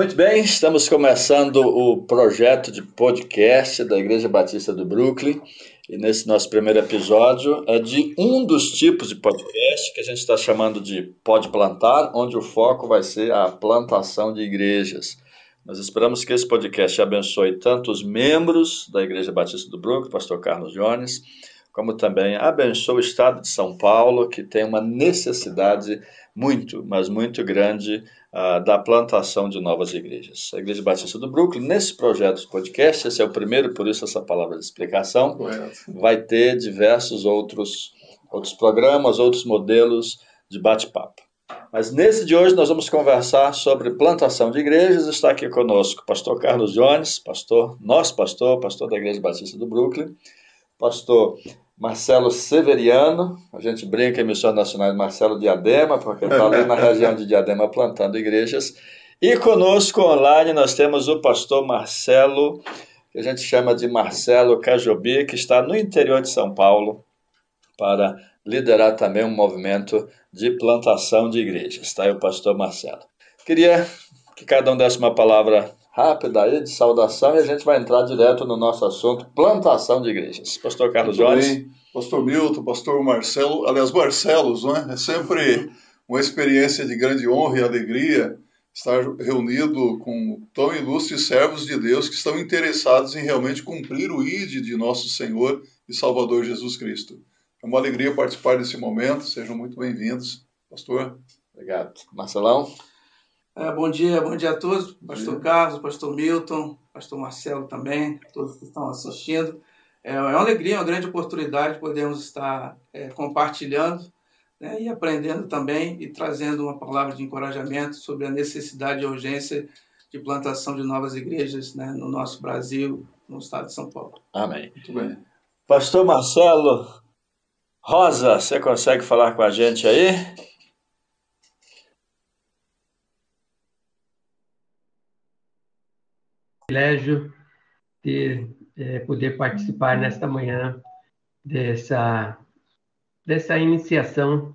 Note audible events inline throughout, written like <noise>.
Muito bem, estamos começando o projeto de podcast da Igreja Batista do Brooklyn. E nesse nosso primeiro episódio é de um dos tipos de podcast que a gente está chamando de Pode Plantar, onde o foco vai ser a plantação de igrejas. Nós esperamos que esse podcast abençoe tanto os membros da Igreja Batista do Brooklyn, pastor Carlos Jones, como também abençoe o estado de São Paulo, que tem uma necessidade muito, mas muito grande uh, da plantação de novas igrejas. A Igreja Batista do Brooklyn, nesse projeto de podcast, esse é o primeiro, por isso essa palavra de explicação, vai ter diversos outros, outros programas, outros modelos de bate-papo. Mas nesse de hoje nós vamos conversar sobre plantação de igrejas. Está aqui conosco o pastor Carlos Jones, pastor, nosso pastor, pastor da Igreja Batista do Brooklyn, pastor Marcelo Severiano, a gente brinca em Missões Nacionais Marcelo Diadema, porque está ali na região de Diadema plantando igrejas. E conosco online nós temos o pastor Marcelo, que a gente chama de Marcelo Cajobi, que está no interior de São Paulo para liderar também um movimento de plantação de igrejas. Está aí o pastor Marcelo. Queria que cada um desse uma palavra rápida aí de saudação e a gente vai entrar direto no nosso assunto, plantação de igrejas. Pastor Carlos. Bem. Pastor Milton, pastor Marcelo, aliás, Marcelos, não é? É sempre uma experiência de grande honra e alegria estar reunido com tão ilustres servos de Deus que estão interessados em realmente cumprir o ID de nosso Senhor e Salvador Jesus Cristo. É uma alegria participar desse momento, sejam muito bem-vindos. Pastor. Obrigado. Marcelão. É, bom dia, bom dia a todos, pastor dia. Carlos, pastor Milton, pastor Marcelo também, todos que estão assistindo. É, é uma alegria, uma grande oportunidade podermos estar é, compartilhando né, e aprendendo também e trazendo uma palavra de encorajamento sobre a necessidade e urgência de plantação de novas igrejas né, no nosso Brasil, no estado de São Paulo. Amém. Muito bem. Pastor Marcelo Rosa, você consegue falar com a gente aí? Privilégio de é, poder participar nesta manhã dessa, dessa iniciação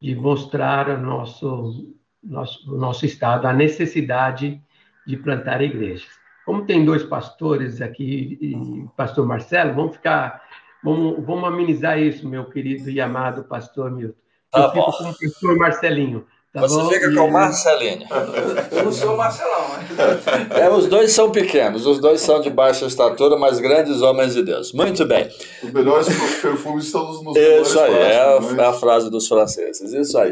de mostrar ao nosso, nosso, nosso Estado a necessidade de plantar igrejas. Como tem dois pastores aqui, e pastor Marcelo, vamos ficar, vamos, vamos amenizar isso, meu querido e amado pastor Milton. Tá Eu bom. fico com o pastor Marcelinho. Tá Você bom? fica com o Marcelinho. Eu não sou o Marcelão, né? <laughs> É, os dois são pequenos, os dois são de baixa estatura, mas grandes homens de Deus. Muito bem. Os melhores perfumes estão nos, nos Isso aí, é a, é a frase dos franceses. Isso aí.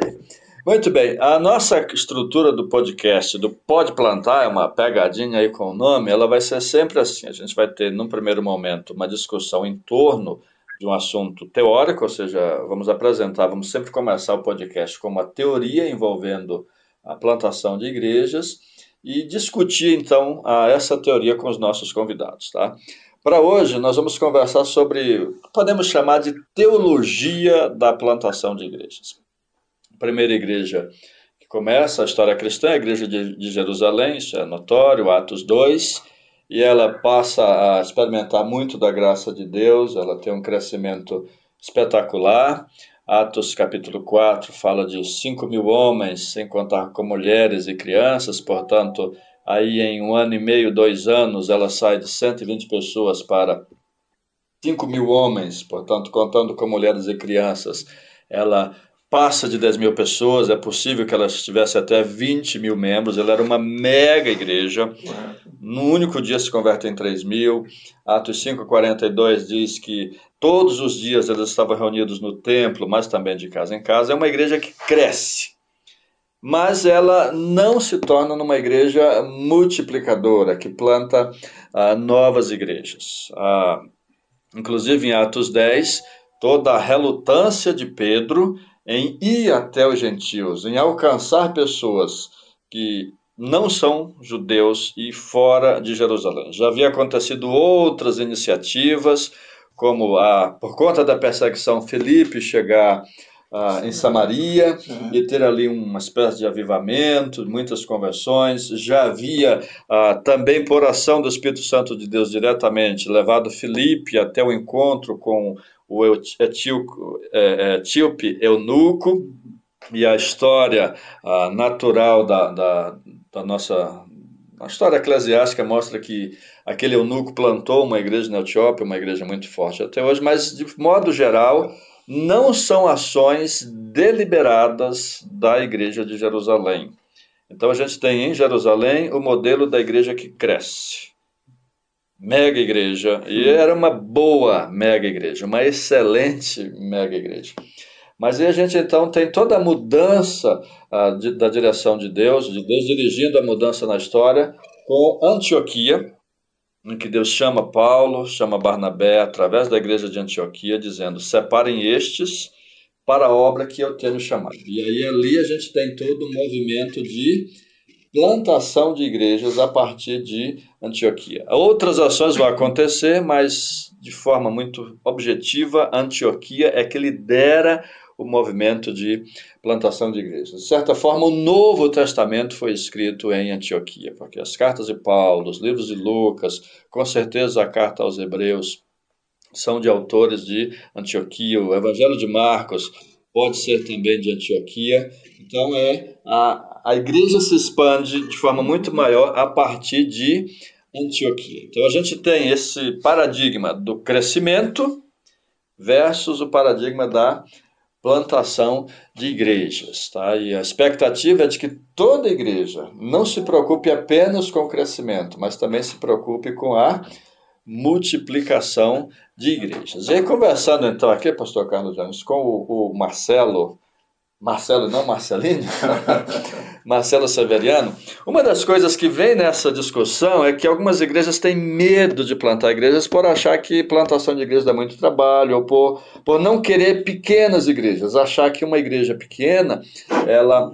Muito bem, a nossa estrutura do podcast, do Pode Plantar, é uma pegadinha aí com o nome, ela vai ser sempre assim. A gente vai ter, num primeiro momento, uma discussão em torno de um assunto teórico, ou seja, vamos apresentar, vamos sempre começar o podcast com uma teoria envolvendo a plantação de igrejas e discutir então essa teoria com os nossos convidados, tá? Para hoje nós vamos conversar sobre, podemos chamar de teologia da plantação de igrejas. A primeira igreja que começa a história cristã é a igreja de, de Jerusalém, isso é notório, Atos 2, e ela passa a experimentar muito da graça de Deus, ela tem um crescimento espetacular. Atos capítulo 4 fala de 5 mil homens, sem contar com mulheres e crianças, portanto, aí em um ano e meio, dois anos, ela sai de 120 pessoas para 5 mil homens, portanto, contando com mulheres e crianças, ela passa de 10 mil pessoas, é possível que ela tivesse até 20 mil membros, ela era uma mega igreja, no único dia se converte em 3 mil, Atos 5,42 diz que todos os dias eles estavam reunidos no templo, mas também de casa em casa, é uma igreja que cresce, mas ela não se torna numa igreja multiplicadora, que planta ah, novas igrejas. Ah, inclusive em Atos 10, toda a relutância de Pedro em ir até os gentios, em alcançar pessoas que não são judeus e fora de Jerusalém. Já havia acontecido outras iniciativas, como a, por conta da perseguição, Felipe chegar ah, em Samaria e ter ali uma espécie de avivamento, muitas conversões. Já havia ah, também, por ação do Espírito Santo de Deus diretamente, levado Felipe até o encontro com o é, etíope eunuco e a história natural da, da, da, nossa A história eclesiástica mostra que aquele eunuco plantou uma igreja na Etiópia, uma igreja muito forte até hoje, mas de modo geral, não são ações deliberadas da igreja de Jerusalém. Então a gente tem em Jerusalém o modelo da igreja que cresce. Mega igreja, e era uma boa mega igreja, uma excelente mega igreja. Mas aí a gente então tem toda a mudança uh, de, da direção de Deus, de Deus dirigindo a mudança na história, com Antioquia, em que Deus chama Paulo, chama Barnabé, através da igreja de Antioquia, dizendo: separem estes para a obra que eu tenho chamado. E aí ali a gente tem todo um movimento de plantação de igrejas a partir de Antioquia. Outras ações vão acontecer, mas de forma muito objetiva, Antioquia é que lidera o movimento de plantação de igrejas. De certa forma, o Novo Testamento foi escrito em Antioquia, porque as cartas de Paulo, os livros de Lucas, com certeza a carta aos Hebreus, são de autores de Antioquia, o Evangelho de Marcos pode ser também de Antioquia. Então, é a, a igreja se expande de forma muito maior a partir de Antioquia. Então, a gente tem esse paradigma do crescimento versus o paradigma da plantação de igrejas. Tá? E a expectativa é de que toda igreja não se preocupe apenas com o crescimento, mas também se preocupe com a multiplicação de igrejas. E aí, conversando então aqui, pastor Carlos Jones, com o, o Marcelo, Marcelo não Marcelino, <laughs> Marcelo Severiano, uma das coisas que vem nessa discussão é que algumas igrejas têm medo de plantar igrejas por achar que plantação de igrejas dá muito trabalho, ou por, por não querer pequenas igrejas, achar que uma igreja pequena, ela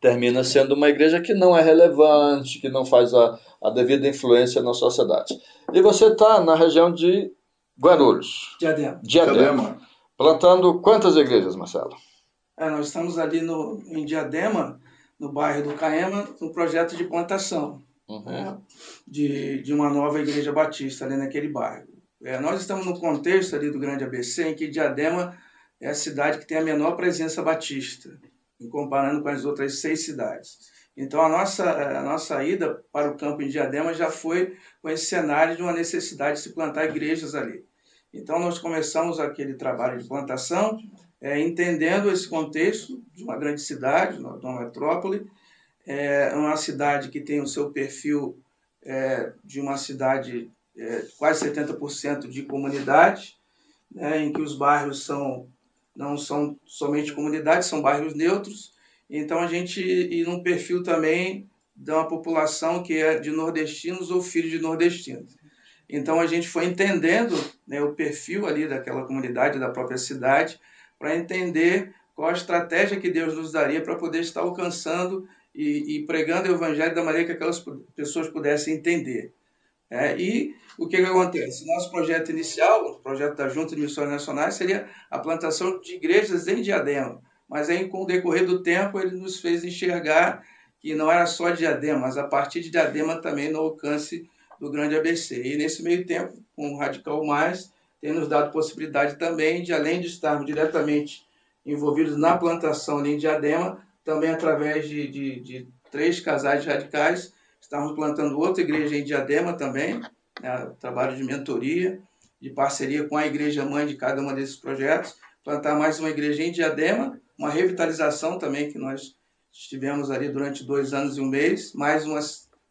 termina sendo uma igreja que não é relevante, que não faz a, a devida influência na sociedade. E você está na região de Guarulhos. Diadema. Diadema. Diadema. Plantando quantas igrejas, Marcelo? É, nós estamos ali no, em Diadema, no bairro do Caema, no projeto de plantação uhum. né, de, de uma nova igreja batista ali naquele bairro. É, nós estamos no contexto ali do Grande ABC, em que Diadema é a cidade que tem a menor presença batista, comparando com as outras seis cidades. Então, a nossa, a nossa ida para o campo em Diadema já foi com esse cenário de uma necessidade de se plantar igrejas ali. Então, nós começamos aquele trabalho de plantação, é, entendendo esse contexto de uma grande cidade, de uma metrópole, é uma cidade que tem o seu perfil é, de uma cidade é, quase 70% de comunidade, né, em que os bairros são não são somente comunidades, são bairros neutros, então a gente e num perfil também de uma população que é de nordestinos ou filhos de nordestinos. Então a gente foi entendendo né, o perfil ali daquela comunidade, da própria cidade, para entender qual a estratégia que Deus nos daria para poder estar alcançando e, e, pregando o evangelho da maneira que aquelas pessoas pudessem entender. É, e o que, que acontece? Nosso projeto inicial, o projeto da Junta de Missões Nacionais, seria a plantação de igrejas em Diadema. Mas aí, com o decorrer do tempo, ele nos fez enxergar que não era só Diadema, mas a partir de Diadema também no alcance do grande ABC. E nesse meio tempo, com o Radical Mais, tem nos dado possibilidade também de, além de estarmos diretamente envolvidos na plantação ali em Diadema, também através de, de, de três casais radicais, estamos plantando outra igreja em Diadema também, né, trabalho de mentoria, de parceria com a igreja mãe de cada um desses projetos, plantar mais uma igreja em Diadema, uma revitalização também que nós estivemos ali durante dois anos e um mês, mais uma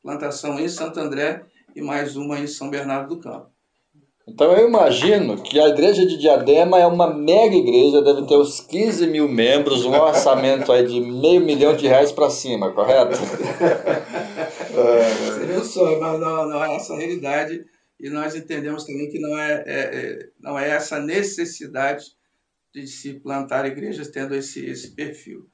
plantação em Santo André e mais uma em São Bernardo do Campo. Então eu imagino que a igreja de Diadema é uma mega igreja, deve ter uns 15 mil membros, um orçamento aí de meio milhão de reais para cima, correto? Seria um mas não, não é essa realidade e nós entendemos também que não é, é, é não é essa necessidade de se plantar igrejas tendo esse, esse perfil.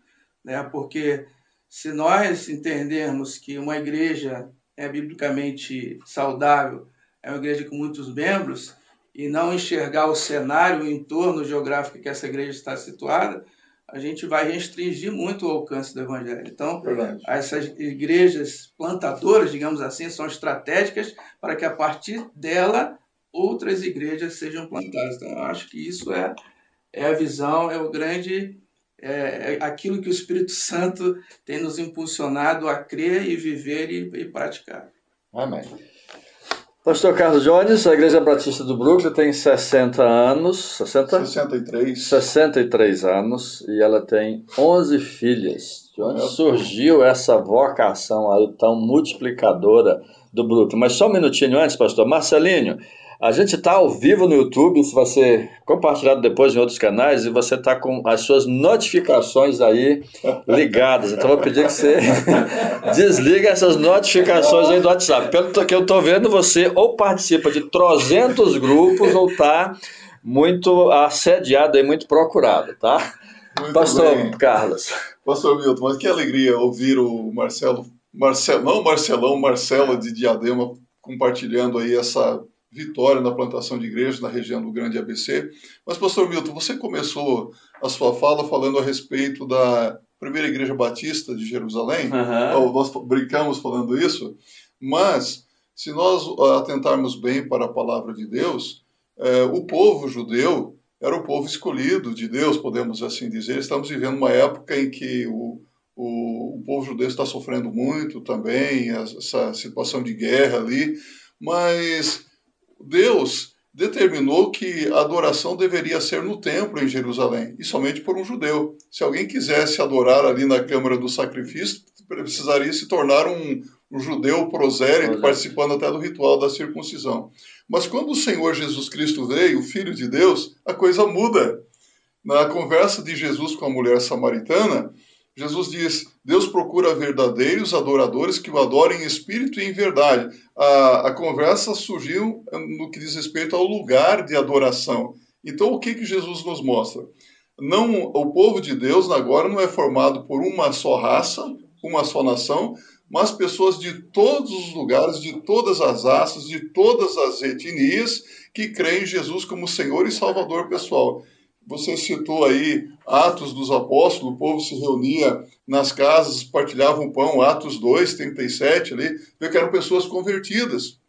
Né? Porque se nós entendermos que uma igreja é biblicamente saudável, é uma igreja com muitos membros, e não enxergar o cenário, o entorno geográfico que essa igreja está situada, a gente vai restringir muito o alcance do evangelho. Então, Verdade. essas igrejas plantadoras, digamos assim, são estratégicas para que a partir dela outras igrejas sejam plantadas. Então, eu acho que isso é, é a visão, é o grande é, é aquilo que o Espírito Santo tem nos impulsionado a crer e viver e, e praticar. Amém. Pastor Carlos Jones, a Igreja Batista do Brooklyn tem 60 anos. 60? 63. 63 anos e ela tem 11 filhas. De onde surgiu essa vocação aí tão multiplicadora do Brooklyn? Mas só um minutinho antes, pastor. Marcelinho, a gente está ao vivo no YouTube, isso vai ser compartilhado depois em outros canais e você está com as suas notificações aí ligadas. Então eu vou pedir que você <laughs> desliga essas notificações aí do WhatsApp. Pelo que eu estou vendo, você ou participa de 300 grupos ou está muito assediado e muito procurado, tá? Muito Pastor bem. Carlos. Pastor Milton, mas que alegria ouvir o Marcelo, Marcelo, não Marcelão, Marcelo de Diadema compartilhando aí essa vitória na plantação de igrejas na região do Grande ABC. Mas, pastor Milton, você começou a sua fala falando a respeito da primeira igreja batista de Jerusalém. Uhum. Nós brincamos falando isso, mas se nós atentarmos bem para a palavra de Deus, é, o povo judeu era o povo escolhido de Deus, podemos assim dizer. Estamos vivendo uma época em que o, o, o povo judeu está sofrendo muito também, essa situação de guerra ali, mas Deus determinou que a adoração deveria ser no templo em Jerusalém, e somente por um judeu. Se alguém quisesse adorar ali na Câmara do Sacrifício, precisaria se tornar um, um judeu prosélito, participando até do ritual da circuncisão. Mas quando o Senhor Jesus Cristo veio, o Filho de Deus, a coisa muda. Na conversa de Jesus com a mulher samaritana, Jesus diz: Deus procura verdadeiros adoradores que o adorem em espírito e em verdade. A, a conversa surgiu no que diz respeito ao lugar de adoração. Então, o que, que Jesus nos mostra? Não, o povo de Deus agora não é formado por uma só raça, uma só nação, mas pessoas de todos os lugares, de todas as raças, de todas as etnias que creem em Jesus como Senhor e Salvador pessoal. Você citou aí Atos dos Apóstolos, o povo se reunia nas casas, partilhavam pão, Atos 2, 37 ali, vê que eram pessoas convertidas.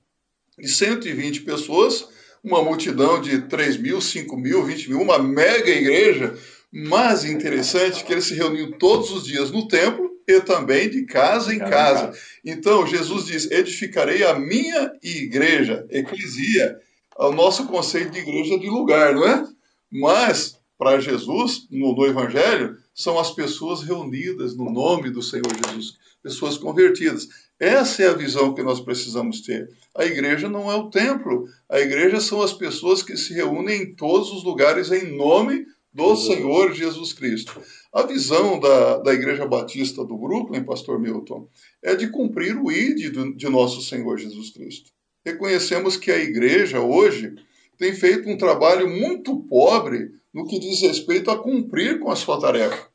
De 120 pessoas, uma multidão de 3 mil, 5 mil, 20 mil, uma mega igreja, mas interessante que eles se reuniam todos os dias no templo e também de casa em casa. casa. Então, Jesus diz: edificarei a minha igreja, eclesia. O nosso conceito de igreja é de lugar, não é? Mas, para Jesus, no, no Evangelho, são as pessoas reunidas no nome do Senhor Jesus, pessoas convertidas. Essa é a visão que nós precisamos ter. A igreja não é o templo, a igreja são as pessoas que se reúnem em todos os lugares em nome do Senhor Jesus Cristo. A visão da, da Igreja Batista do Brooklyn, Pastor Milton, é de cumprir o ID de nosso Senhor Jesus Cristo. Reconhecemos que a igreja hoje tem feito um trabalho muito pobre no que diz respeito a cumprir com a sua tarefa.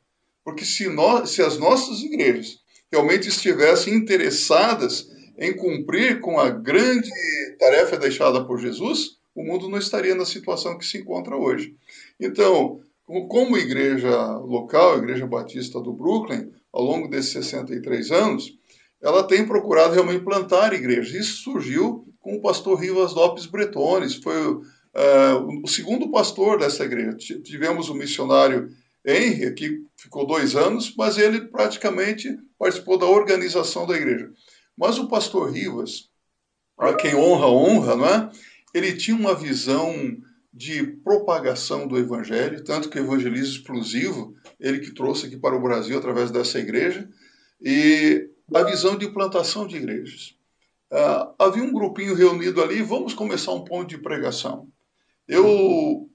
Porque se, nós, se as nossas igrejas realmente estivessem interessadas em cumprir com a grande tarefa deixada por Jesus, o mundo não estaria na situação que se encontra hoje. Então, como igreja local, Igreja Batista do Brooklyn, ao longo desses 63 anos, ela tem procurado realmente plantar igrejas. Isso surgiu com o pastor Rivas Lopes Bretones, foi Uh, o segundo pastor dessa igreja. Tivemos o missionário Henry, que ficou dois anos, mas ele praticamente participou da organização da igreja. Mas o pastor Rivas, a quem honra, honra, não é? Ele tinha uma visão de propagação do evangelho, tanto que o evangelismo explosivo, ele que trouxe aqui para o Brasil através dessa igreja, e a visão de plantação de igrejas. Uh, havia um grupinho reunido ali, vamos começar um ponto de pregação. Eu,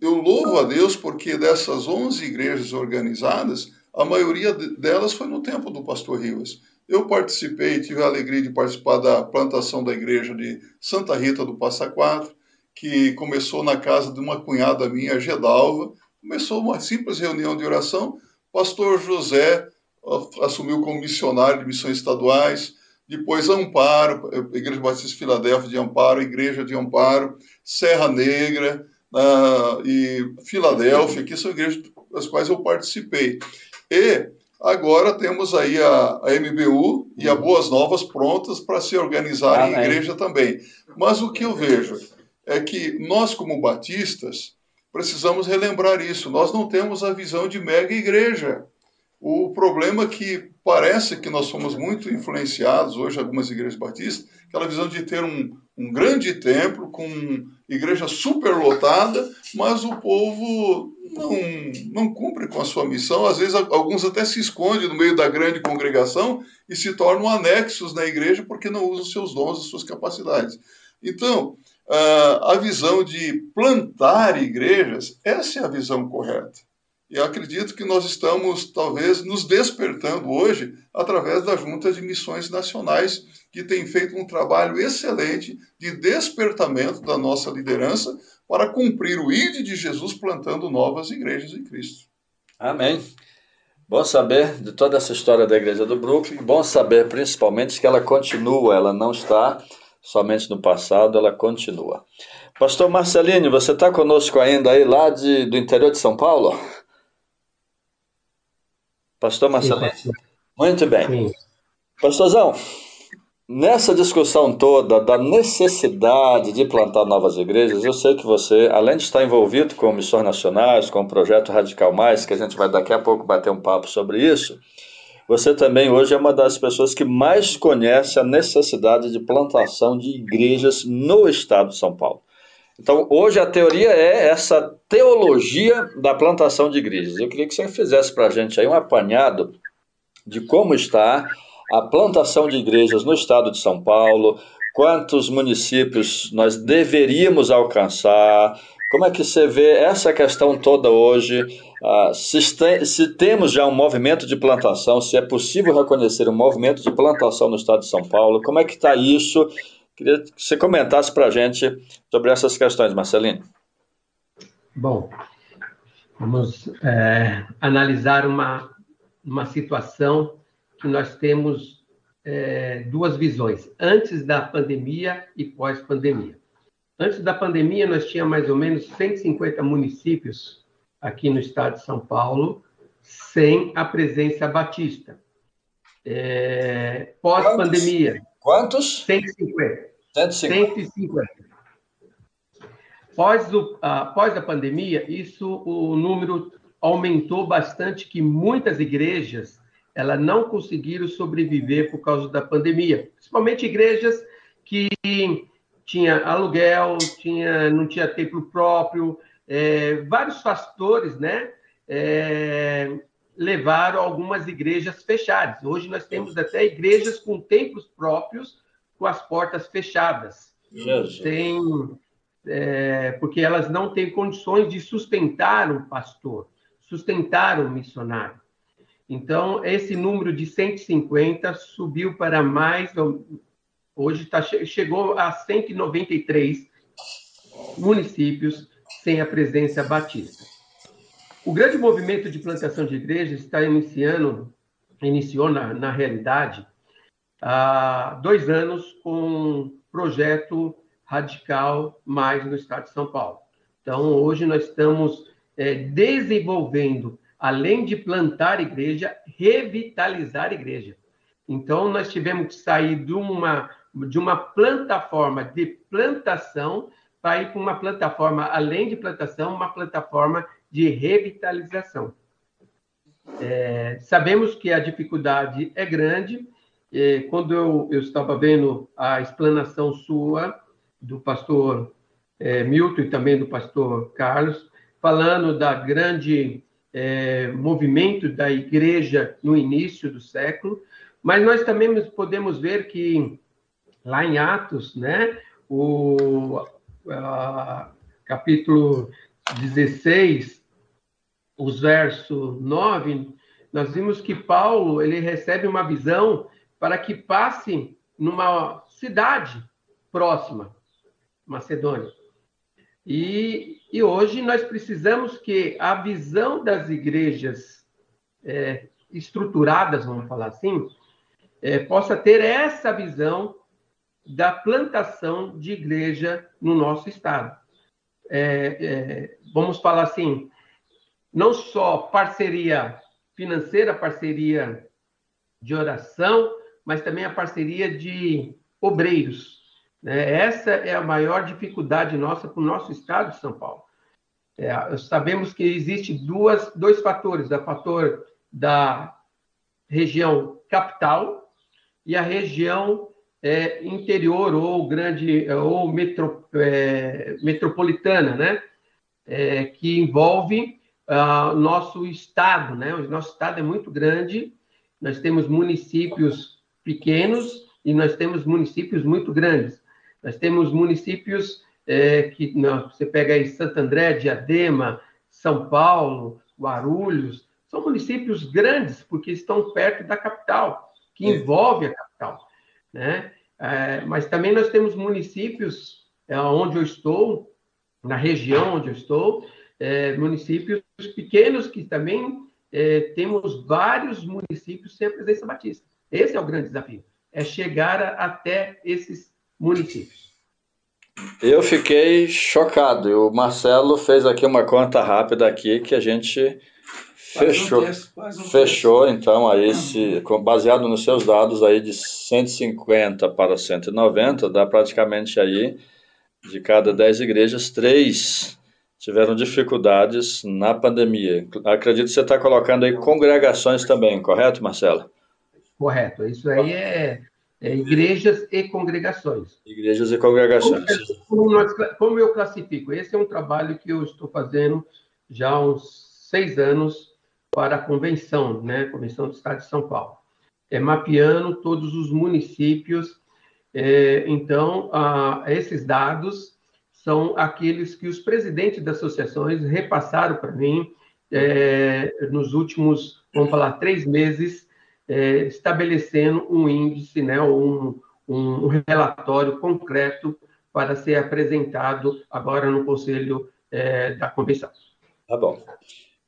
eu louvo a Deus porque dessas 11 igrejas organizadas, a maioria delas foi no tempo do pastor Rivas. Eu participei, tive a alegria de participar da plantação da igreja de Santa Rita do Passa Quatro, que começou na casa de uma cunhada minha, Gedalva. Começou uma simples reunião de oração. Pastor José assumiu como missionário de missões estaduais. Depois Amparo, Igreja Batista Filadélfia de Amparo, Igreja de Amparo, Serra Negra uh, e Filadélfia, que são igrejas das quais eu participei. E agora temos aí a, a MBU e a Boas Novas prontas para se organizar em igreja também. Mas o que eu vejo é que nós, como batistas, precisamos relembrar isso. Nós não temos a visão de mega igreja. O problema é que parece que nós somos muito influenciados hoje, algumas igrejas batistas, aquela visão de ter um, um grande templo com igreja superlotada, mas o povo não, não cumpre com a sua missão. Às vezes, alguns até se escondem no meio da grande congregação e se tornam anexos na igreja porque não usam seus dons e suas capacidades. Então, a visão de plantar igrejas, essa é a visão correta. E acredito que nós estamos, talvez, nos despertando hoje através da Junta de Missões Nacionais, que tem feito um trabalho excelente de despertamento da nossa liderança para cumprir o ID de Jesus plantando novas igrejas em Cristo. Amém. Bom saber de toda essa história da Igreja do Brooklyn, bom saber principalmente que ela continua, ela não está somente no passado, ela continua. Pastor Marcelinho, você está conosco ainda aí lá de, do interior de São Paulo? Pastor Marcelinho? Sim, Muito bem. Sim. Pastorzão, nessa discussão toda da necessidade de plantar novas igrejas, eu sei que você, além de estar envolvido com missões nacionais, com o projeto Radical Mais, que a gente vai daqui a pouco bater um papo sobre isso, você também hoje é uma das pessoas que mais conhece a necessidade de plantação de igrejas no estado de São Paulo. Então, hoje a teoria é essa teologia da plantação de igrejas. Eu queria que você fizesse para a gente aí um apanhado de como está a plantação de igrejas no estado de São Paulo, quantos municípios nós deveríamos alcançar, como é que você vê essa questão toda hoje? Se, se, temos já um movimento de plantação, se é possível reconhecer um movimento de plantação no estado de São Paulo, como é que está isso? Queria que você comentasse para a gente sobre essas questões, Marcelino. Bom, vamos é, analisar uma, uma situação que nós temos é, duas visões, antes da pandemia e pós-pandemia. Antes da pandemia, nós tínhamos mais ou menos 150 municípios aqui no estado de São Paulo sem a presença batista. É, Pós-pandemia. Quantos? 150. 150. 150. Pós, o, após a pandemia, isso, o número aumentou bastante, que muitas igrejas ela não conseguiram sobreviver por causa da pandemia. Principalmente igrejas que tinha aluguel, tinha, não tinha templo próprio, é, vários fatores, né? É, levaram algumas igrejas fechadas. Hoje nós temos até igrejas com templos próprios, com as portas fechadas. Tem, é, porque elas não têm condições de sustentar um pastor, sustentar um missionário. Então, esse número de 150 subiu para mais, Hoje tá, chegou a 193 municípios sem a presença batista. O grande movimento de plantação de igrejas está iniciando, iniciou na, na realidade há dois anos com um projeto radical mais no estado de São Paulo. Então, hoje nós estamos é, desenvolvendo, além de plantar igreja, revitalizar igreja. Então, nós tivemos que sair de uma de uma plataforma de plantação para ir para uma plataforma, além de plantação, uma plataforma de revitalização. É, sabemos que a dificuldade é grande. É, quando eu, eu, estava vendo a explanação sua, do pastor é, Milton e também do pastor Carlos, falando da grande é, movimento da igreja no início do século, mas nós também podemos ver que lá em Atos, né, o a, capítulo 16, os versos 9, nós vimos que Paulo ele recebe uma visão para que passe numa cidade próxima, Macedônia. E, e hoje nós precisamos que a visão das igrejas é, estruturadas, vamos falar assim, é, possa ter essa visão da plantação de igreja no nosso estado. É, é, vamos falar assim, não só parceria financeira, parceria de oração, mas também a parceria de obreiros. Né? Essa é a maior dificuldade nossa para o nosso estado de São Paulo. É, sabemos que existe duas, dois fatores, o fator da região capital e a região é, interior ou grande ou metro, é, metropolitana, né? É, que envolve uh, nosso estado, né? O nosso estado é muito grande. Nós temos municípios pequenos e nós temos municípios muito grandes. Nós temos municípios é, que não, você pega aí Santo André, Diadema, São Paulo, Guarulhos, são municípios grandes porque estão perto da capital, que envolve a capital, né? É, mas também nós temos municípios é, onde eu estou, na região onde eu estou, é, municípios pequenos que também é, temos vários municípios sem a presença batista. Esse é o grande desafio, é chegar a, até esses municípios. Eu fiquei chocado. O Marcelo fez aqui uma conta rápida aqui que a gente fechou. Um terço, um fechou, então, aí, se, baseado nos seus dados aí de 150 para 190, dá praticamente aí, de cada 10 igrejas, três tiveram dificuldades na pandemia. Acredito que você está colocando aí congregações também, correto, Marcelo? Correto. Isso aí é, é igrejas e congregações. Igrejas e congregações. Como, nós, como, eu classifico? Esse é um trabalho que eu estou fazendo já há uns seis anos para a convenção, né? Convenção do Estado de São Paulo. É mapeando todos os municípios. É, então, a, esses dados são aqueles que os presidentes das associações repassaram para mim é, nos últimos, vamos falar, três meses, é, estabelecendo um índice, né, um, um relatório concreto para ser apresentado agora no Conselho é, da Convenção. Tá bom.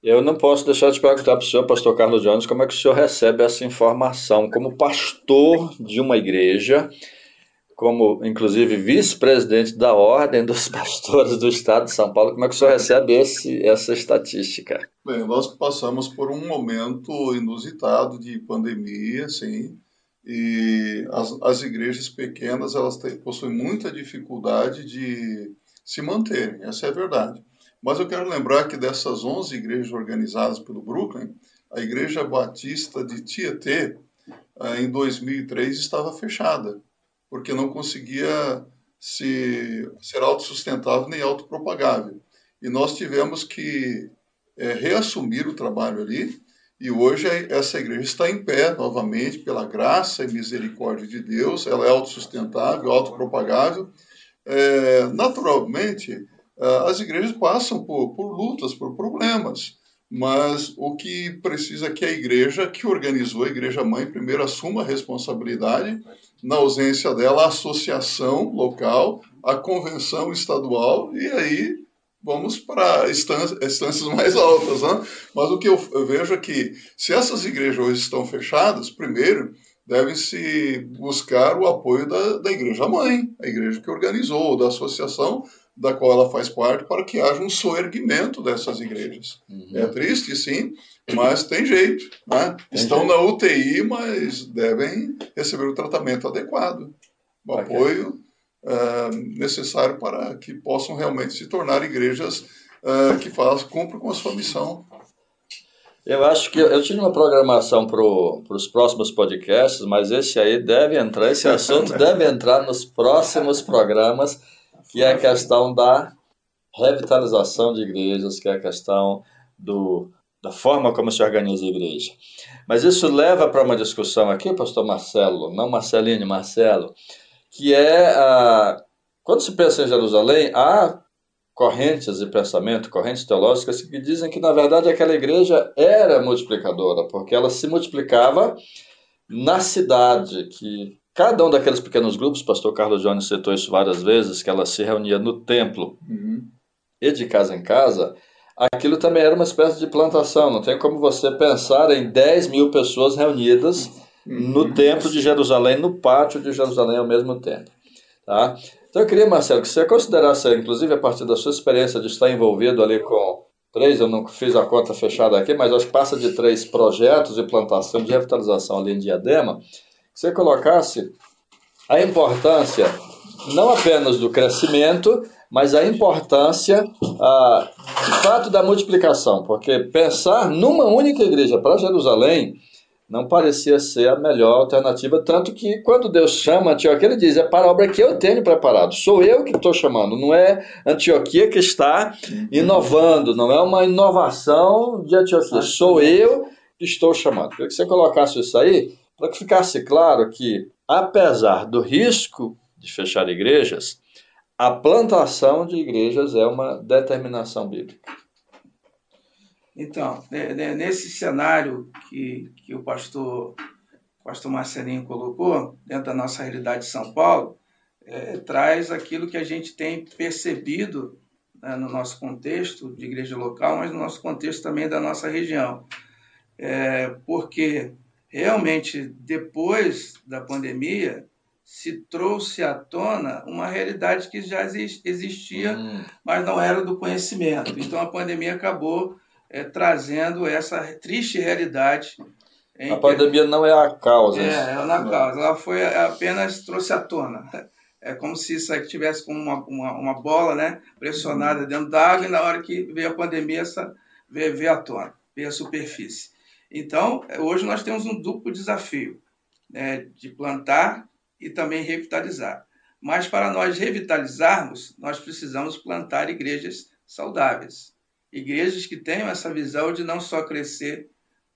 Eu não posso deixar de perguntar para o senhor, pastor Carlos Jones, como é que o senhor recebe essa informação como pastor de uma igreja como inclusive vice-presidente da Ordem dos <laughs> Pastores do Estado de São Paulo, como é que o senhor recebe esse, essa estatística? Bem, nós passamos por um momento inusitado de pandemia, sim, e as, as igrejas pequenas elas têm, possuem muita dificuldade de se manterem, essa é a verdade. Mas eu quero lembrar que dessas 11 igrejas organizadas pelo Brooklyn, a Igreja Batista de Tietê, eh, em 2003, estava fechada porque não conseguia se, ser autossustentável nem autopropagável. E nós tivemos que é, reassumir o trabalho ali, e hoje essa igreja está em pé novamente, pela graça e misericórdia de Deus, ela é autossustentável, autopropagável. É, naturalmente, as igrejas passam por, por lutas, por problemas, mas o que precisa é que a igreja que organizou, a igreja mãe, primeiro assuma a responsabilidade na ausência dela, a associação local, a convenção estadual, e aí vamos para instâncias, mais altas. Né? Mas o que eu, eu vejo é que, se essas igrejas hoje estão fechadas, primeiro, deve-se buscar o apoio da, da igreja mãe, a igreja que organizou, da associação da qual ela faz parte, para que haja um soerguimento dessas igrejas. Uhum. É triste, sim, mas tem jeito. Né? Tem Estão jeito. na UTI, mas devem receber o tratamento adequado, o okay. apoio uh, necessário para que possam realmente se tornar igrejas uh, que faz, cumprem com a sua missão. Eu acho que eu tinha uma programação para os próximos podcasts, mas esse aí deve entrar, esse assunto <laughs> deve entrar nos próximos programas que é a questão da revitalização de igrejas, que é a questão do, da forma como se organiza a igreja. Mas isso leva para uma discussão aqui, pastor Marcelo, não Marceline, Marcelo, que é, a, quando se pensa em Jerusalém, há correntes de pensamento, correntes teológicas que dizem que, na verdade, aquela igreja era multiplicadora, porque ela se multiplicava na cidade, que Cada um daqueles pequenos grupos, pastor Carlos Jones citou isso várias vezes, que ela se reunia no templo uhum. e de casa em casa, aquilo também era uma espécie de plantação. Não tem como você pensar em 10 mil pessoas reunidas uhum. no templo de Jerusalém, no pátio de Jerusalém ao mesmo tempo. Tá? Então eu queria, Marcelo, que você considerasse, inclusive a partir da sua experiência de estar envolvido ali com três, eu não fiz a conta fechada aqui, mas acho que passa de três projetos de plantação de revitalização ali em Diadema, você colocasse a importância não apenas do crescimento, mas a importância, a, de fato, da multiplicação, porque pensar numa única igreja para Jerusalém não parecia ser a melhor alternativa, tanto que quando Deus chama Antioquia, ele diz, é para a obra que eu tenho preparado, sou eu que estou chamando, não é Antioquia que está inovando, não é uma inovação de Antioquia, sou eu que estou chamando. Queria que você colocasse isso aí, para que ficasse claro que, apesar do risco de fechar igrejas, a plantação de igrejas é uma determinação bíblica. Então, nesse cenário que, que o pastor, pastor Marcelinho colocou, dentro da nossa realidade de São Paulo, é, traz aquilo que a gente tem percebido né, no nosso contexto de igreja local, mas no nosso contexto também da nossa região. É, porque realmente, depois da pandemia, se trouxe à tona uma realidade que já existia, hum. mas não era do conhecimento. Então, a pandemia acabou é, trazendo essa triste realidade. a pandemia não é a causa. É, é na causa. Ela foi apenas trouxe à tona. É como se isso aqui tivesse como uma, uma, uma bola né, pressionada uhum. dentro da água e na hora que veio a pandemia essa veio, veio à tona, veio à superfície. Então, hoje nós temos um duplo desafio né, de plantar e também revitalizar. Mas para nós revitalizarmos, nós precisamos plantar igrejas saudáveis igrejas que tenham essa visão de não só crescer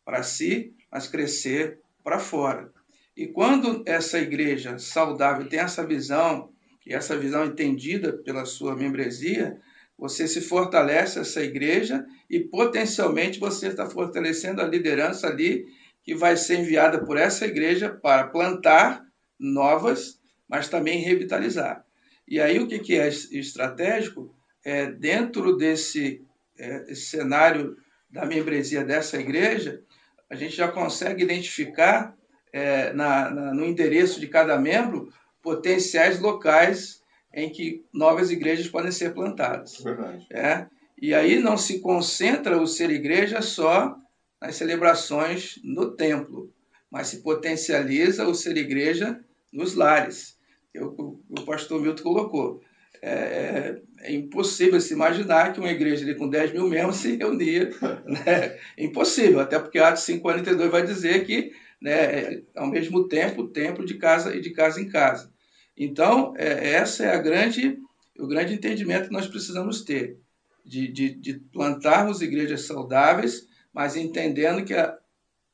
para si, mas crescer para fora. E quando essa igreja saudável tem essa visão, e essa visão entendida pela sua membresia, você se fortalece essa igreja e potencialmente você está fortalecendo a liderança ali que vai ser enviada por essa igreja para plantar novas, mas também revitalizar. E aí o que é estratégico? É, dentro desse é, cenário da membresia dessa igreja, a gente já consegue identificar é, na, na, no endereço de cada membro potenciais locais em que novas igrejas podem ser plantadas. Verdade. É? E aí não se concentra o ser igreja só nas celebrações no templo, mas se potencializa o ser igreja nos lares. Eu, o pastor Milton colocou. É, é, é, impossível se imaginar que uma igreja ali com 10 mil membros se reunia. <laughs> Né? É impossível, até porque Atos 5,42 vai dizer que, né, ao mesmo tempo, o templo de casa e de casa em casa. Então, é, essa é a grande, o grande entendimento que nós precisamos ter, de, de, de plantarmos igrejas saudáveis, mas entendendo que a,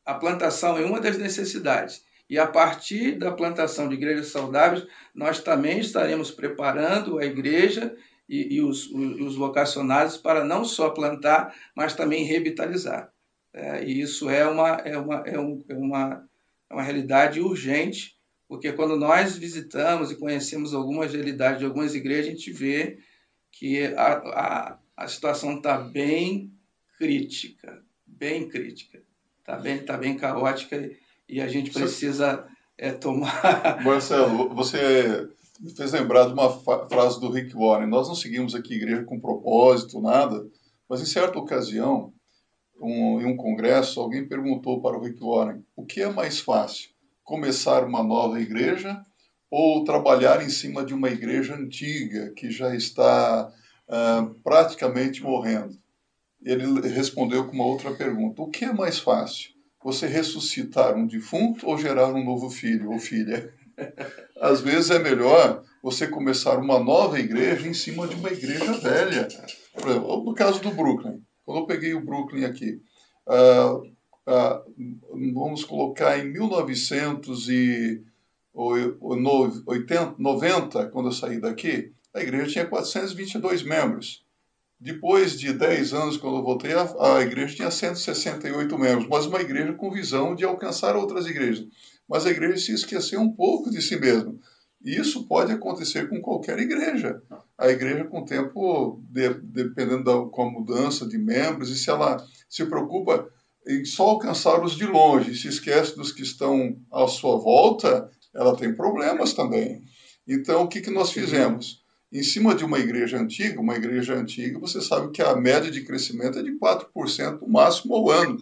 a plantação é uma das necessidades e a partir da plantação de igrejas saudáveis, nós também estaremos preparando a igreja e, e os, os, vocacionados para não só plantar, mas também revitalizar. É, e isso é uma, é, uma, é, um, é, uma, é uma realidade urgente, porque quando nós visitamos e conhecemos algumas realidades de algumas igrejas, a gente vê que a, a, a situação está bem crítica, bem crítica, está bem, tá bem caótica e a gente precisa é, tomar. <laughs> Marcelo, você me fez lembrar de uma frase do Rick Warren. Nós não seguimos aqui igreja com propósito, nada, mas em certa ocasião, um, em um congresso, alguém perguntou para o Rick Warren: o que é mais fácil, começar uma nova igreja ou trabalhar em cima de uma igreja antiga que já está uh, praticamente morrendo? Ele respondeu com uma outra pergunta: o que é mais fácil? você ressuscitar um defunto ou gerar um novo filho ou filha. <laughs> Às vezes é melhor você começar uma nova igreja em cima de uma igreja velha. Por exemplo, no caso do Brooklyn, quando eu peguei o Brooklyn aqui, uh, vamos colocar em 1990, quando eu saí daqui, a igreja tinha 422 membros. Depois de 10 anos, quando eu voltei, a, igreja tinha 168 membros, mas uma igreja com visão de alcançar outras igrejas. Mas a igreja se esqueceu um pouco de si mesma. E isso pode acontecer com qualquer igreja. A igreja, com o tempo, de, dependendo da, com a mudança de membros, e se ela se preocupa em só alcançar os de longe, se esquece dos que estão à sua volta, ela tem problemas também. Então, o que, que nós fizemos? Em cima de uma igreja antiga, uma igreja antiga, você sabe que a média de crescimento é de 4% no máximo ao ano.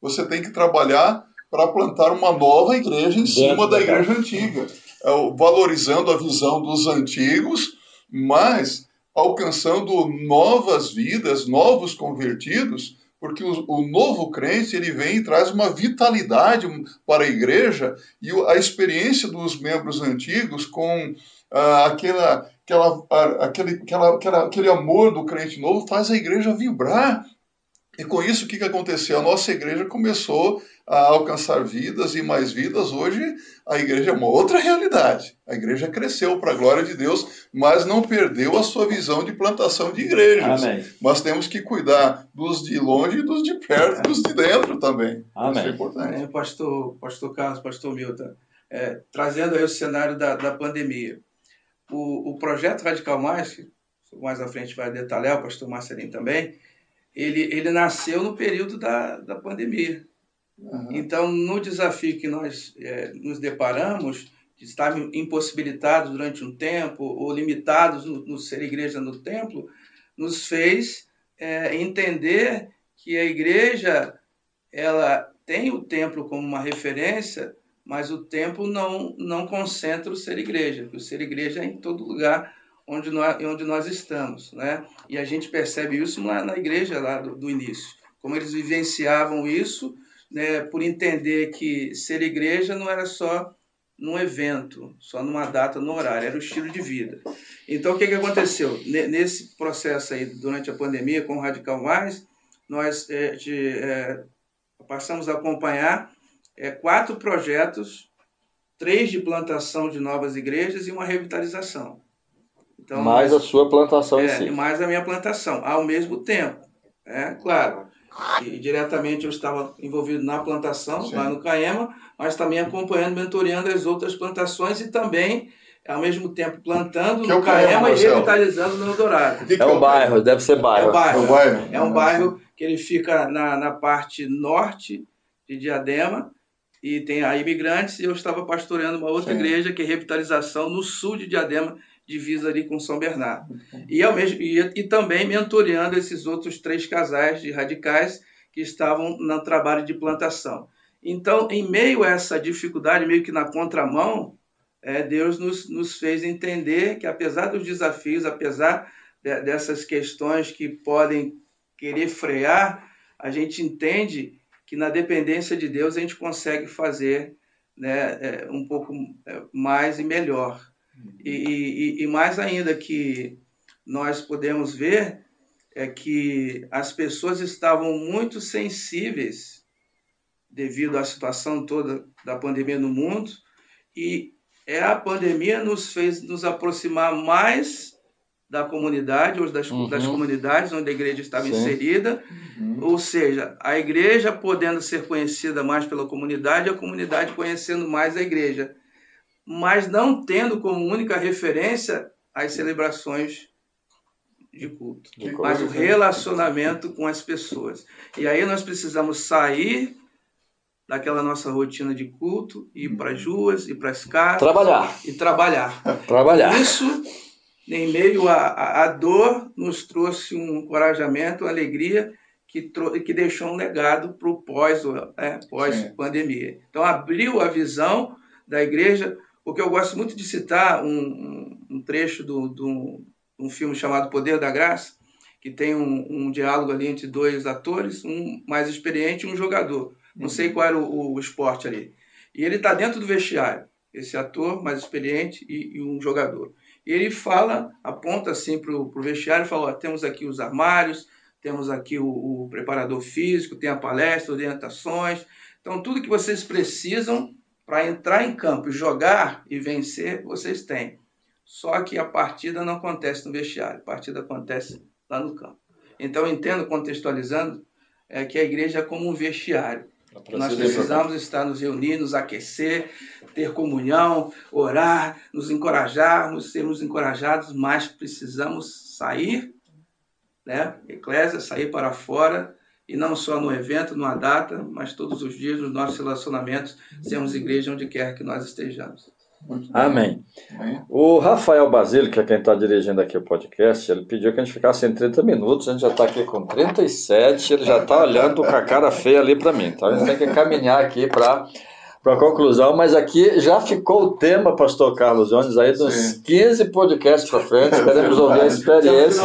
Você tem que trabalhar para plantar uma nova igreja em cima da igreja antiga, é valorizando a visão dos antigos, mas alcançando novas vidas, novos convertidos, porque o, o, novo crente ele vem e traz uma vitalidade para a igreja e a experiência dos membros antigos com ah, aquela, aquela, aquele, aquela, aquela, aquele amor do crente novo faz a igreja vibrar. E com isso, o que, que aconteceu? A nossa igreja começou a alcançar vidas e mais vidas. Hoje, a igreja é uma outra realidade. A igreja cresceu para a glória de Deus, mas não perdeu a sua visão de plantação de igrejas. Amém. Mas temos que cuidar dos de longe e dos de perto, dos de dentro também. Amém. Isso é importante. É, pastor, pastor Carlos, pastor Milton, é, trazendo aí o cenário da, da pandemia o, o projeto Radical Mais, que mais à frente vai detalhar, o pastor Marcelinho também, ele, ele nasceu no período da, da pandemia. Uhum. Então, no desafio que nós é, nos deparamos, de estar impossibilitados durante um tempo ou limitados no, no ser igreja no templo, nos fez é, entender que a igreja ela tem o templo como uma referência, mas o templo não, não concentra o ser igreja, porque o ser igreja é em todo lugar onde nós, onde nós estamos. Né? E a gente percebe isso na, na igreja lá do, do início, como eles vivenciavam isso, né, por entender que ser igreja não era só num evento, só numa data, no horário, era o estilo de vida. Então, o que, que aconteceu? Nesse processo aí, durante a pandemia, com o Radical Mais, nós é, de, é, passamos a acompanhar é, quatro projetos, três de plantação de novas igrejas e uma revitalização. Então, mais a sua plantação é, em si. Mais a minha plantação, ao mesmo tempo. É claro. E diretamente eu estava envolvido na plantação, Sim. lá no Caema, mas também acompanhando, mentoreando as outras plantações e também, ao mesmo tempo, plantando que é no é Caema, e revitalizando no Eldorado. é um bairro, deve ser bairro. É um bairro, é um bairro, é um bairro que ele fica na, na parte norte de Diadema, e tem a imigrantes, e eu estava pastoreando uma outra Sim. igreja, que é revitalização, no sul de Diadema, divisa ali com São Bernardo. E, ao mesmo, e, e também mentoreando esses outros três casais de radicais que estavam no trabalho de plantação. Então, em meio a essa dificuldade, meio que na contramão, é, Deus nos, nos fez entender que, apesar dos desafios, apesar de, dessas questões que podem querer frear, a gente entende que na dependência de Deus a gente consegue fazer né, é, um pouco é, mais e melhor. E, e, e, mais ainda que nós podemos ver é que as pessoas estavam muito sensíveis devido à situação toda da pandemia no mundo e é a pandemia nos fez nos aproximar mais da comunidade, ou das, uhum. das comunidades onde a igreja estava Sim. inserida, uhum. ou seja, a igreja podendo ser conhecida mais pela comunidade, a comunidade conhecendo mais a igreja, mas não tendo como única referência as celebrações de culto, de mas o relacionamento com as pessoas. E aí nós precisamos sair daquela nossa rotina de culto, ir para as ruas, ir para as casas. Trabalhar. E trabalhar. <laughs> Trabalhar. Isso em meio à, à dor, nos trouxe um encorajamento, uma alegria que, que deixou um legado para o pós, é, pós-pandemia. Então, abriu a visão da igreja, porque eu gosto muito de citar um, um trecho do, do, um filme chamado Poder da Graça, que tem um, um, diálogo ali entre dois atores, um mais experiente e um jogador. Não uhum. sei qual era o, o, esporte ali. E ele está dentro do vestiário, esse ator mais experiente e, e um jogador. E ele fala, aponta assim para o vestiário e fala: ó, temos aqui os armários, temos aqui o, o, preparador físico, tem a palestra, orientações. Então, tudo que vocês precisam para entrar em campo, jogar e vencer, vocês têm. Só que a partida não acontece no vestiário, a partida acontece lá no campo. Então, eu entendo, contextualizando, é que a igreja é como um vestiário. Nós precisamos estar nos reunir, nos aquecer, ter comunhão, orar, nos encorajarmos, sermos encorajados, mas precisamos sair, né? Eclésia, sair para fora, e não só no evento, numa data, mas todos os dias nos nossos relacionamentos, sermos igreja onde quer que nós estejamos. Amém. O Rafael Basílio, que é quem está dirigindo aqui o podcast, ele pediu que a gente ficasse em 30 minutos, a gente já está aqui com 37, ele já está olhando com a cara feia ali para mim. Então a gente tem que caminhar aqui para para conclusão, mas aqui já ficou o tema, pastor Carlos Jones, aí dos Sim. 15 podcasts para frente, queremos ouvir a experiência.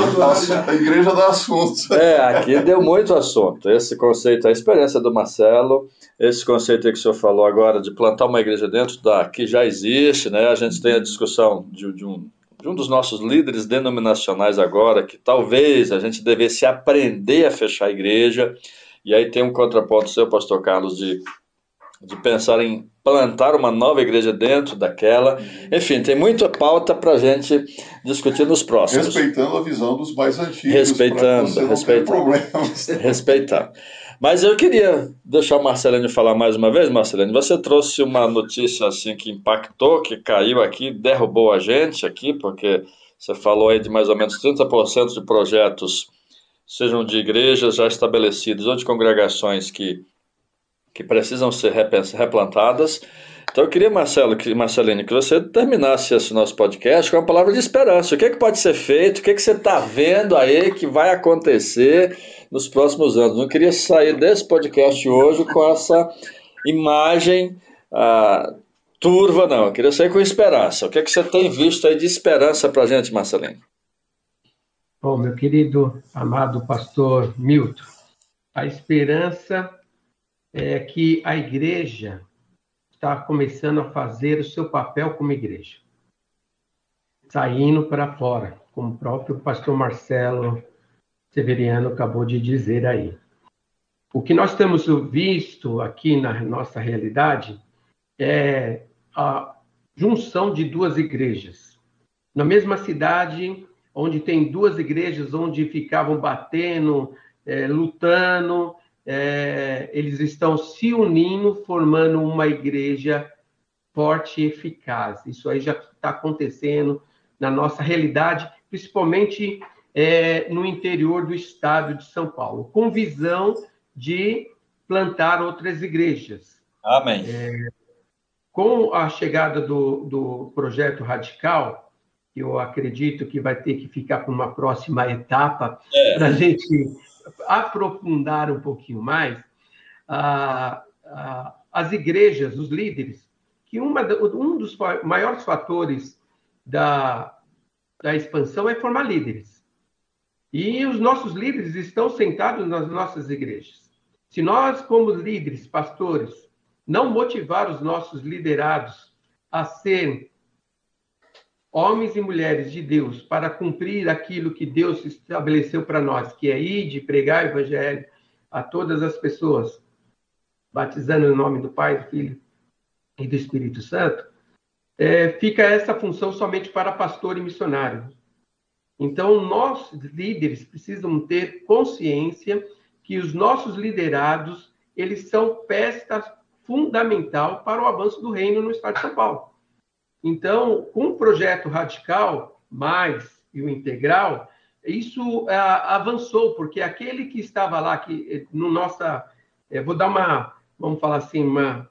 A igreja dá assunto. É, aqui deu muito assunto. Esse conceito, a experiência do Marcelo, esse conceito aí que o senhor falou agora de plantar uma igreja dentro da que já existe, né? A gente tem a discussão de, de um de um dos nossos líderes denominacionais agora, que talvez a gente devesse aprender a fechar a igreja, e aí tem um contraponto seu, pastor Carlos, de de pensar em plantar uma nova igreja dentro daquela. Enfim, tem muita pauta para a gente discutir nos próximos. Respeitando a visão dos mais antigos. Respeitando, respeitando. Respeitando. <laughs> <laughs> Mas eu queria deixar o Marcelino falar mais uma vez, Marcelino. Você trouxe uma notícia assim que impactou, que caiu aqui, derrubou a gente aqui, porque você falou aí de mais ou menos 30% de projetos, sejam de igrejas já estabelecidas ou de congregações que que precisam ser replantadas. Então eu queria, Marcelo, que, Marcelino, que você terminasse esse nosso podcast com uma palavra de esperança. O que, é que pode ser feito? O que, é que você está vendo aí que vai acontecer nos próximos anos? Não queria sair desse podcast hoje com essa imagem ah, turva, não. Eu queria sair com esperança. O que, é que você tem visto aí de esperança para a gente, Marcelino? Bom, meu querido, amado pastor Milton, a esperança é que a igreja está começando a fazer o seu papel como igreja, saindo para fora, como o próprio pastor Marcelo Severiano acabou de dizer aí. O que nós temos visto aqui na nossa realidade é a junção de duas igrejas. Na mesma cidade, onde tem duas igrejas onde ficavam batendo, é, lutando, é, eles estão se unindo, formando uma igreja forte e eficaz. Isso aí já está acontecendo na nossa realidade, principalmente é, no interior do estado de São Paulo, com visão de plantar outras igrejas. Amém. É, com a chegada do, do projeto radical, eu acredito que vai ter que ficar para uma próxima etapa é. para a gente aprofundar um pouquinho mais, as igrejas, os líderes, que uma, um dos maiores fatores da, da expansão é formar líderes. E os nossos líderes estão sentados nas nossas igrejas. Se nós, como líderes, pastores, não motivar os nossos liderados a serem homens e mulheres de Deus para cumprir aquilo que Deus estabeleceu para nós, que é ir de pregar o evangelho a todas as pessoas, batizando no nome do Pai, do Filho e do Espírito Santo, é, fica essa função somente para pastor e missionário. Então, nós, líderes, precisamos ter consciência que os nossos liderados, eles são peça fundamental para o avanço do reino no estado de São Paulo. Então, com o projeto radical, mais e o integral, isso é, avançou, porque aquele que estava lá, que eh, no nossa. É, vou dar uma, vamos falar assim, uma,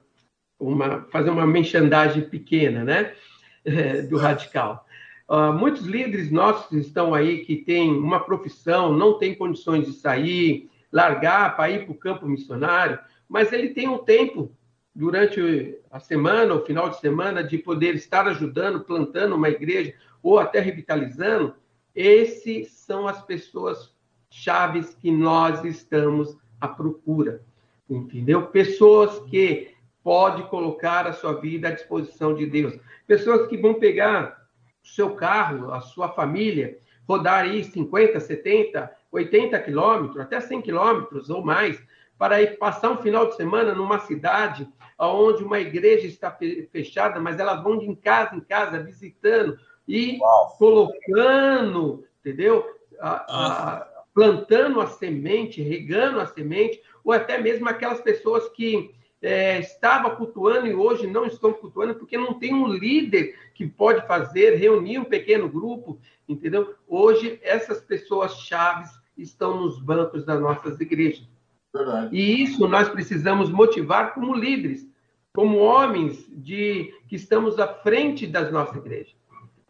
uma fazer uma menchandagem pequena, né? <laughs> É, do radical. Uh, muitos líderes nossos estão aí que têm uma profissão, não têm condições de sair, largar para ir para o campo missionário, mas ele tem um tempo durante a semana, o final de semana, de poder estar ajudando, plantando uma igreja ou até revitalizando, esses são as pessoas chaves que nós estamos à procura, entendeu? Pessoas que pode colocar a sua vida à disposição de Deus, pessoas que vão pegar o seu carro, a sua família, rodar aí 50, 70, 80 quilômetros, até 100 quilômetros ou mais, para ir passar um final de semana numa cidade onde uma igreja está fechada, mas elas vão de casa em casa visitando e Uau. colocando, entendeu? A, a, plantando a semente, regando a semente, ou até mesmo aquelas pessoas que é, estavam cultuando e hoje não estão cultuando porque não tem um líder que pode fazer, reunir um pequeno grupo, entendeu? Hoje, essas pessoas chaves estão nos bancos das nossas igrejas. Verdade. E isso nós precisamos motivar como líderes, como homens de que estamos à frente das nossas igrejas.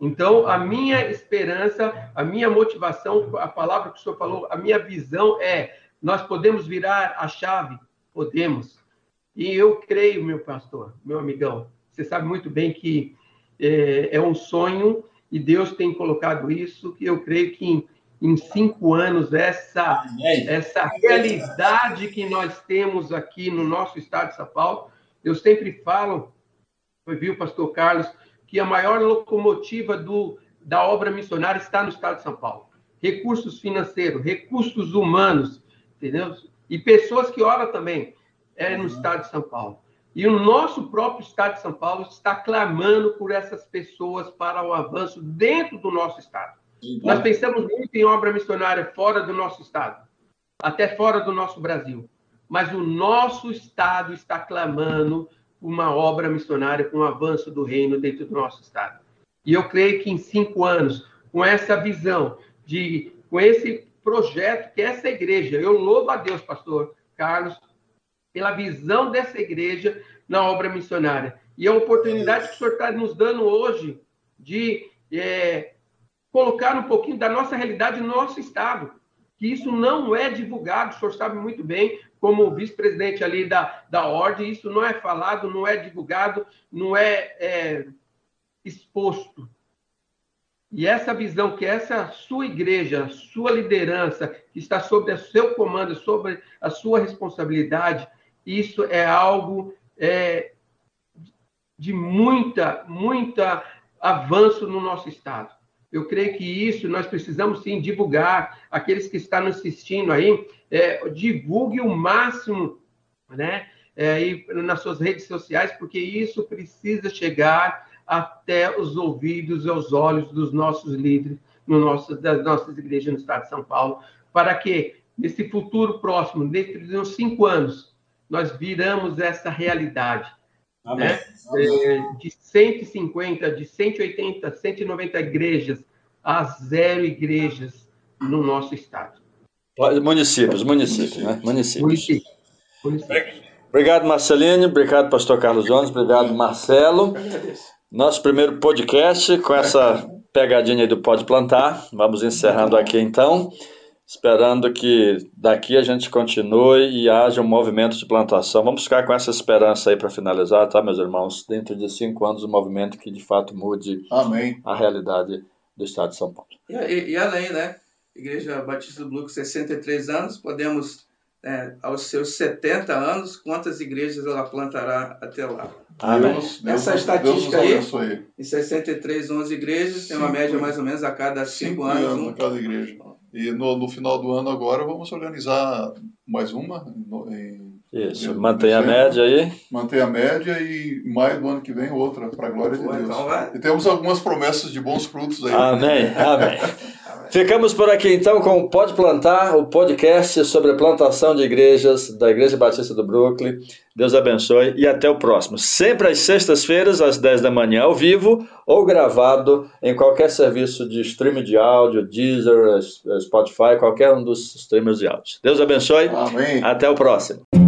Então, a minha esperança, a minha motivação, a palavra que o senhor falou, a minha visão é: nós podemos virar a chave? Podemos. E eu creio, meu pastor, meu amigão, você sabe muito bem que é, é um sonho e Deus tem colocado isso, que eu creio que em, cinco anos essa, essa realidade que nós temos aqui no nosso estado de São Paulo, eu sempre falo, viu, pastor Carlos, que a maior locomotiva do, da obra missionária está no estado de São Paulo. Recursos financeiros, recursos humanos, entendeu? E pessoas que oram também é no estado de São Paulo. E o nosso próprio estado de São Paulo está clamando por essas pessoas para o avanço dentro do nosso estado. Nós pensamos muito em obra missionária fora do nosso estado, até fora do nosso Brasil. Mas o nosso estado está clamando uma obra missionária, com o avanço do reino dentro do nosso estado. E eu creio que em cinco anos, com essa visão, de, com esse projeto que é essa igreja, eu louvo a Deus, pastor Carlos, pela visão dessa igreja na obra missionária. E a oportunidade que o senhor está nos dando hoje de é, colocar um pouquinho da nossa realidade no nosso Estado. Que isso não é divulgado, o senhor sabe muito bem, como vice-presidente ali da, da ordem, isso não é falado, não é divulgado, não é, é exposto. E essa visão que essa sua igreja, sua liderança, que está sob o seu comando, sobre a sua responsabilidade, isso é algo é, de muita, muita avanço no nosso Estado. Eu creio que isso nós precisamos sim divulgar. Aqueles que estão nos assistindo aí, é, divulgue o máximo, né? É, e nas suas redes sociais, porque isso precisa chegar até os ouvidos e os olhos dos nossos líderes, no nosso, das nossas igrejas no estado de São Paulo, para que, nesse futuro próximo, dentro de uns cinco anos, nós viramos essa realidade. Amém. Né? Amém. De 150, de 180, 190 igrejas a zero igrejas no nosso estado. Municípios, municípios, né? Municípios. Municípios. municípios. Obrigado, Marceline. Obrigado, pastor Carlos Jones. Obrigado, Marcelo. Nosso primeiro podcast com essa pegadinha do Pode Plantar. Vamos encerrando aqui então esperando que daqui a gente continue e haja um movimento de plantação. Vamos ficar com essa esperança aí para finalizar, tá, meus irmãos? Dentro de cinco anos, um movimento que de fato mude Amém. a realidade do Estado de São Paulo. E, e, e além, né? Igreja Batista do Blue, 63 anos, podemos, é, aos seus 70 anos, quantas igrejas ela plantará até lá? Amém. Deus, Essa Deus, estatística Deus aí, em 63, 11 igrejas, tem uma média mais ou menos a cada 5 anos. anos um... cada igreja. E no, no final do ano agora vamos organizar mais uma. Em, Isso, mantém a média aí. Mantém a média e maio do ano que vem outra, para a glória de Deus. Então e temos algumas promessas de bons frutos aí. Amém, amém. <laughs> Ficamos por aqui então com o Pode Plantar, o podcast sobre a plantação de igrejas da Igreja Batista do Brooklyn. Deus abençoe e até o próximo. Sempre às sextas-feiras, às 10 da manhã, ao vivo ou gravado em qualquer serviço de streaming de áudio, Deezer, Spotify, qualquer um dos streamers de áudio. Deus abençoe. Amém. Até o próximo.